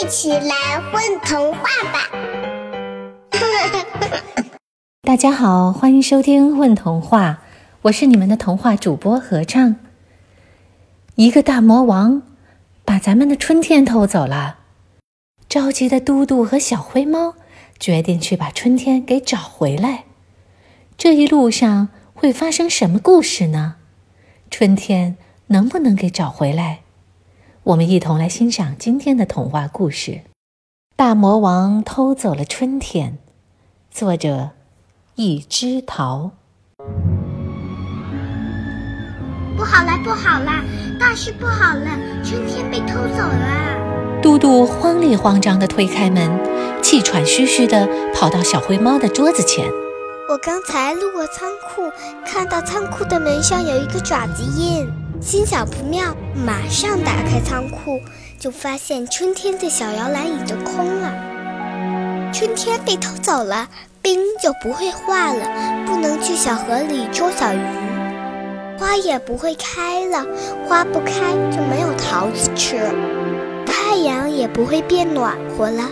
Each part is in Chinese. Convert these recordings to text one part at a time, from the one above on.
一起来混童话吧！大家好，欢迎收听《混童话》，我是你们的童话主播合唱。一个大魔王把咱们的春天偷走了，着急的嘟嘟和小灰猫决定去把春天给找回来。这一路上会发生什么故事呢？春天能不能给找回来？我们一同来欣赏今天的童话故事《大魔王偷走了春天》，作者一枝桃。不好了，不好了，大事不好了！春天被偷走了。嘟嘟慌里慌张地推开门，气喘吁吁地跑到小灰猫的桌子前。我刚才路过仓库，看到仓库的门上有一个爪子印。心想不妙，马上打开仓库，就发现春天的小摇篮已经空了。春天被偷走了，冰就不会化了，不能去小河里捉小鱼，花也不会开了，花不开就没有桃子吃，太阳也不会变暖和了，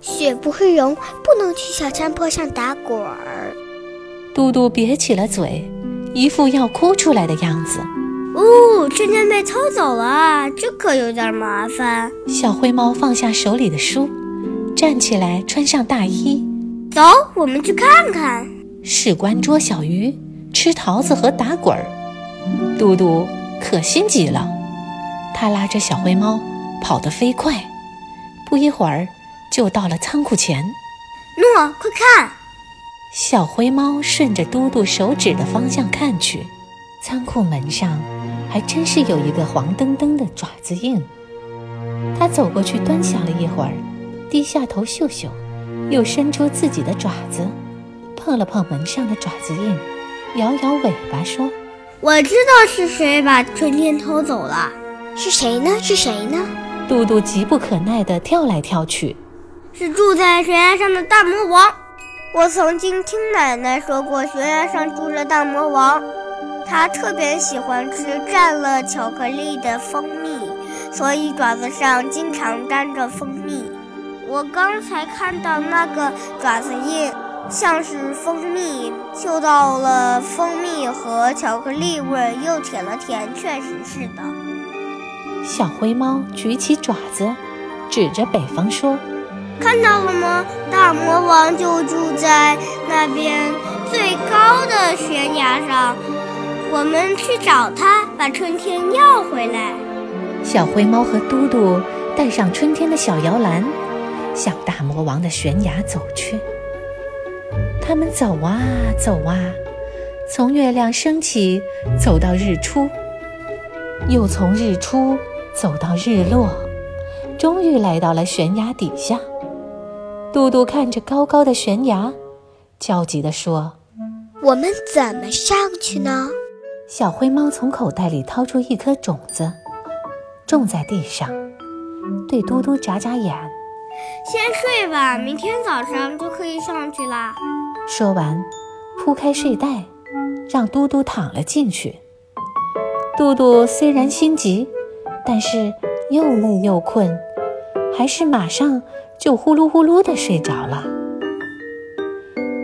雪不会融，不能去小山坡上打滚儿。嘟嘟瘪起了嘴，一副要哭出来的样子。哦，春天被偷走了，这可有点麻烦。小灰猫放下手里的书，站起来，穿上大衣，走，我们去看看。事关捉小鱼、吃桃子和打滚儿，嘟嘟可心急了。他拉着小灰猫跑得飞快，不一会儿就到了仓库前。诺，快看！小灰猫顺着嘟嘟手指的方向看去，仓库门上。还真是有一个黄澄澄的爪子印。他走过去端详了一会儿，低下头嗅嗅，又伸出自己的爪子，碰了碰门上的爪子印，摇摇尾巴说：“我知道是谁把春天偷走了。是谁呢？是谁呢？”嘟嘟急不可耐地跳来跳去：“是住在悬崖上的大魔王。我曾经听奶奶说过，悬崖上住着大魔王。”它特别喜欢吃蘸了巧克力的蜂蜜，所以爪子上经常沾着蜂蜜。我刚才看到那个爪子印，像是蜂蜜，嗅到了蜂蜜和巧克力味，又舔了舔，确实是的。小灰猫举起爪子，指着北方说：“看到了吗？大魔王就住在那边最高的悬崖上。”我们去找他，把春天要回来。小灰猫和嘟嘟带上春天的小摇篮，向大魔王的悬崖走去。他们走啊走啊，从月亮升起走到日出，又从日出走到日落，终于来到了悬崖底下。嘟嘟看着高高的悬崖，焦急地说：“我们怎么上去呢？”小灰猫从口袋里掏出一颗种子，种在地上，对嘟嘟眨眨眼：“先睡吧，明天早上就可以上去啦。”说完，铺开睡袋，让嘟嘟躺了进去。嘟嘟虽然心急，但是又累又困，还是马上就呼噜呼噜地睡着了。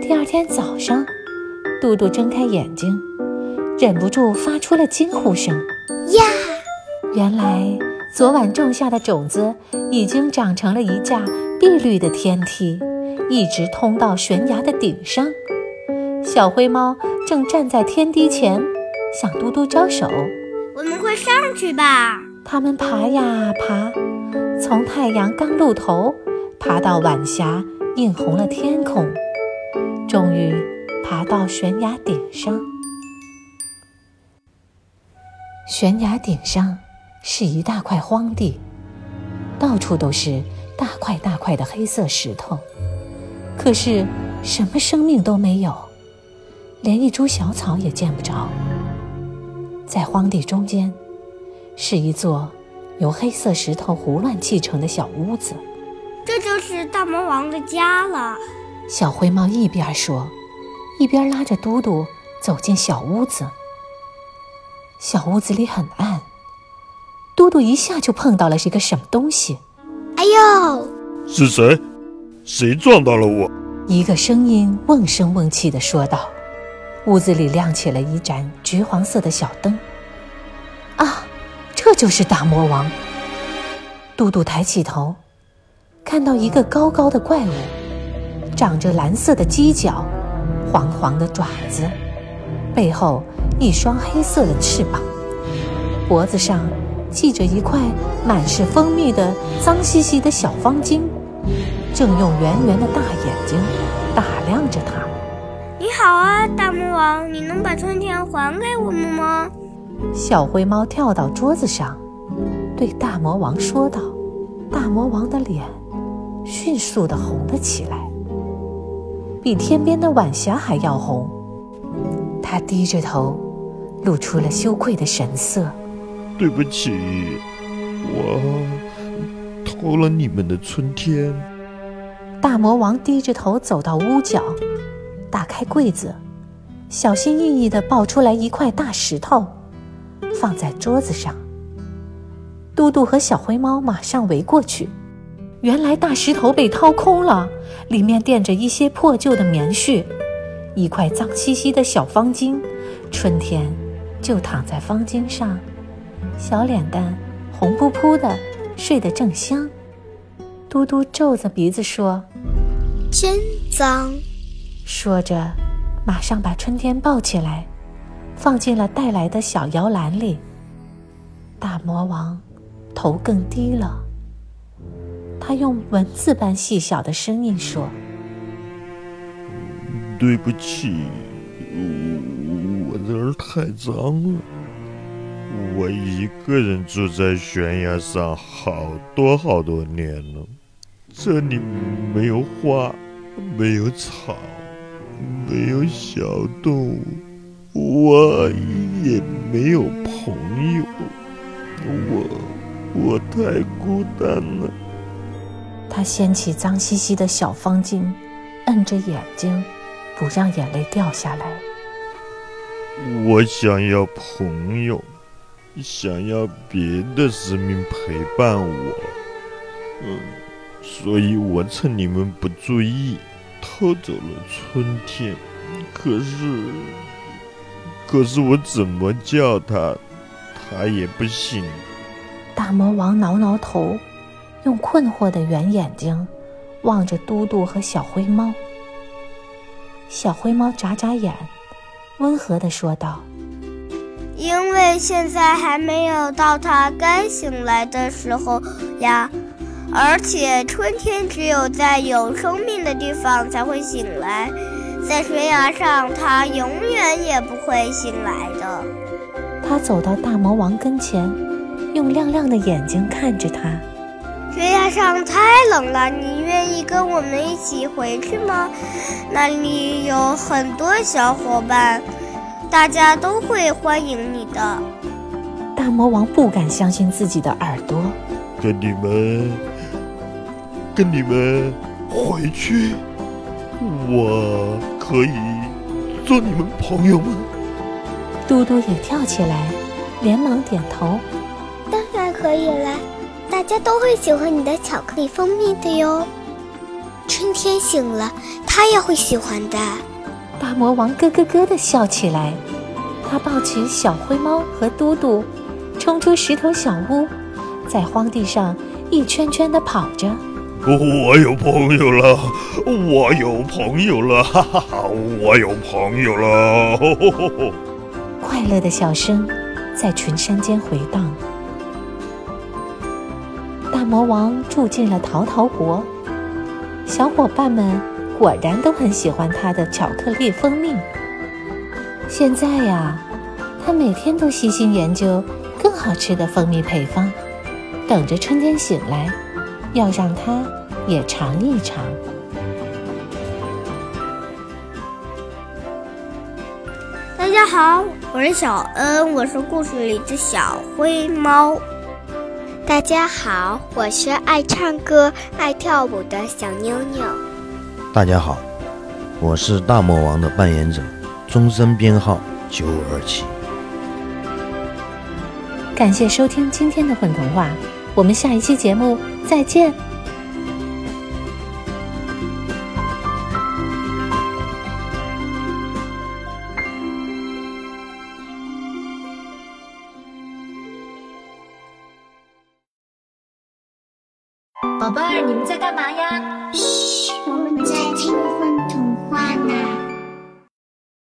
第二天早上，嘟嘟睁开眼睛。忍不住发出了惊呼声：“呀！原来昨晚种下的种子已经长成了一架碧绿的天梯，一直通到悬崖的顶上。小灰猫正站在天梯前，向嘟嘟招手：‘我们快上去吧！’他们爬呀爬，从太阳刚露头爬到晚霞映红了天空，终于爬到悬崖顶上。”悬崖顶上是一大块荒地，到处都是大块大块的黑色石头，可是什么生命都没有，连一株小草也见不着。在荒地中间，是一座由黑色石头胡乱砌成的小屋子。这就是大魔王的家了。小灰猫一边说，一边拉着嘟嘟走进小屋子。小屋子里很暗，嘟嘟一下就碰到了一个什么东西。哎呦！是谁？谁撞到了我？一个声音瓮声瓮气地说道。屋子里亮起了一盏橘黄色的小灯。啊，这就是大魔王！嘟嘟抬起头，看到一个高高的怪物，长着蓝色的犄角，黄黄的爪子，背后一双黑色的翅膀，脖子上系着一块满是蜂蜜的脏兮兮的小方巾，正用圆圆的大眼睛打量着他。你好啊，大魔王，你能把春天还给我们吗？小灰猫跳到桌子上，对大魔王说道：“大魔王的脸迅速的红了起来，比天边的晚霞还要红。他低着头，露出了羞愧的神色。对不起，我偷了你们的春天。”大魔王低着头走到屋角。打开柜子，小心翼翼地抱出来一块大石头，放在桌子上。嘟嘟和小灰猫马上围过去。原来大石头被掏空了，里面垫着一些破旧的棉絮，一块脏兮兮的小方巾。春天就躺在方巾上，小脸蛋红扑扑的，睡得正香。嘟嘟皱着鼻子说：“真脏。”说着，马上把春天抱起来，放进了带来的小摇篮里。大魔王头更低了，他用蚊子般细小的声音说：“对不起，我这儿太脏了。我一个人住在悬崖上好多好多年了，这里没有花，没有草。”没有小动物，我也没有朋友，我我太孤单了。他掀起脏兮兮的小方巾，摁着眼睛，不让眼泪掉下来。我想要朋友，想要别的生命陪伴我，嗯，所以我趁你们不注意。偷走了春天，可是，可是我怎么叫他，他也不醒。大魔王挠挠头，用困惑的圆眼睛望着嘟嘟和小灰猫。小灰猫眨眨眼，温和地说道：“因为现在还没有到他该醒来的时候呀。”而且春天只有在有生命的地方才会醒来，在悬崖上它永远也不会醒来的。他走到大魔王跟前，用亮亮的眼睛看着他。悬崖上太冷了，你愿意跟我们一起回去吗？那里有很多小伙伴，大家都会欢迎你的。大魔王不敢相信自己的耳朵，跟你们。跟你们回去，我可以做你们朋友吗？嘟嘟也跳起来，连忙点头。当然可以了，大家都会喜欢你的巧克力蜂蜜的哟。春天醒了，他也会喜欢的。大魔王咯咯咯地笑起来，他抱起小灰猫和嘟嘟，冲出石头小屋，在荒地上一圈圈地跑着。我有朋友了，我有朋友了，哈哈哈！我有朋友了，快乐的笑声在群山间回荡。魔王住进了桃桃国，小伙伴们果然都很喜欢他的巧克力蜂蜜。现在呀，他每天都细心研究更好吃的蜂蜜配方，等着春天醒来。要让他也尝一尝。大家好，我是小恩，我是故事里的小灰猫。大家好，我是爱唱歌、爱跳舞的小妞妞。大家好，我是大魔王的扮演者，终身编号九五二七。感谢收听今天的混童话。我们下一期节目再见。宝贝儿，你们在干嘛呀？嘘，我们在听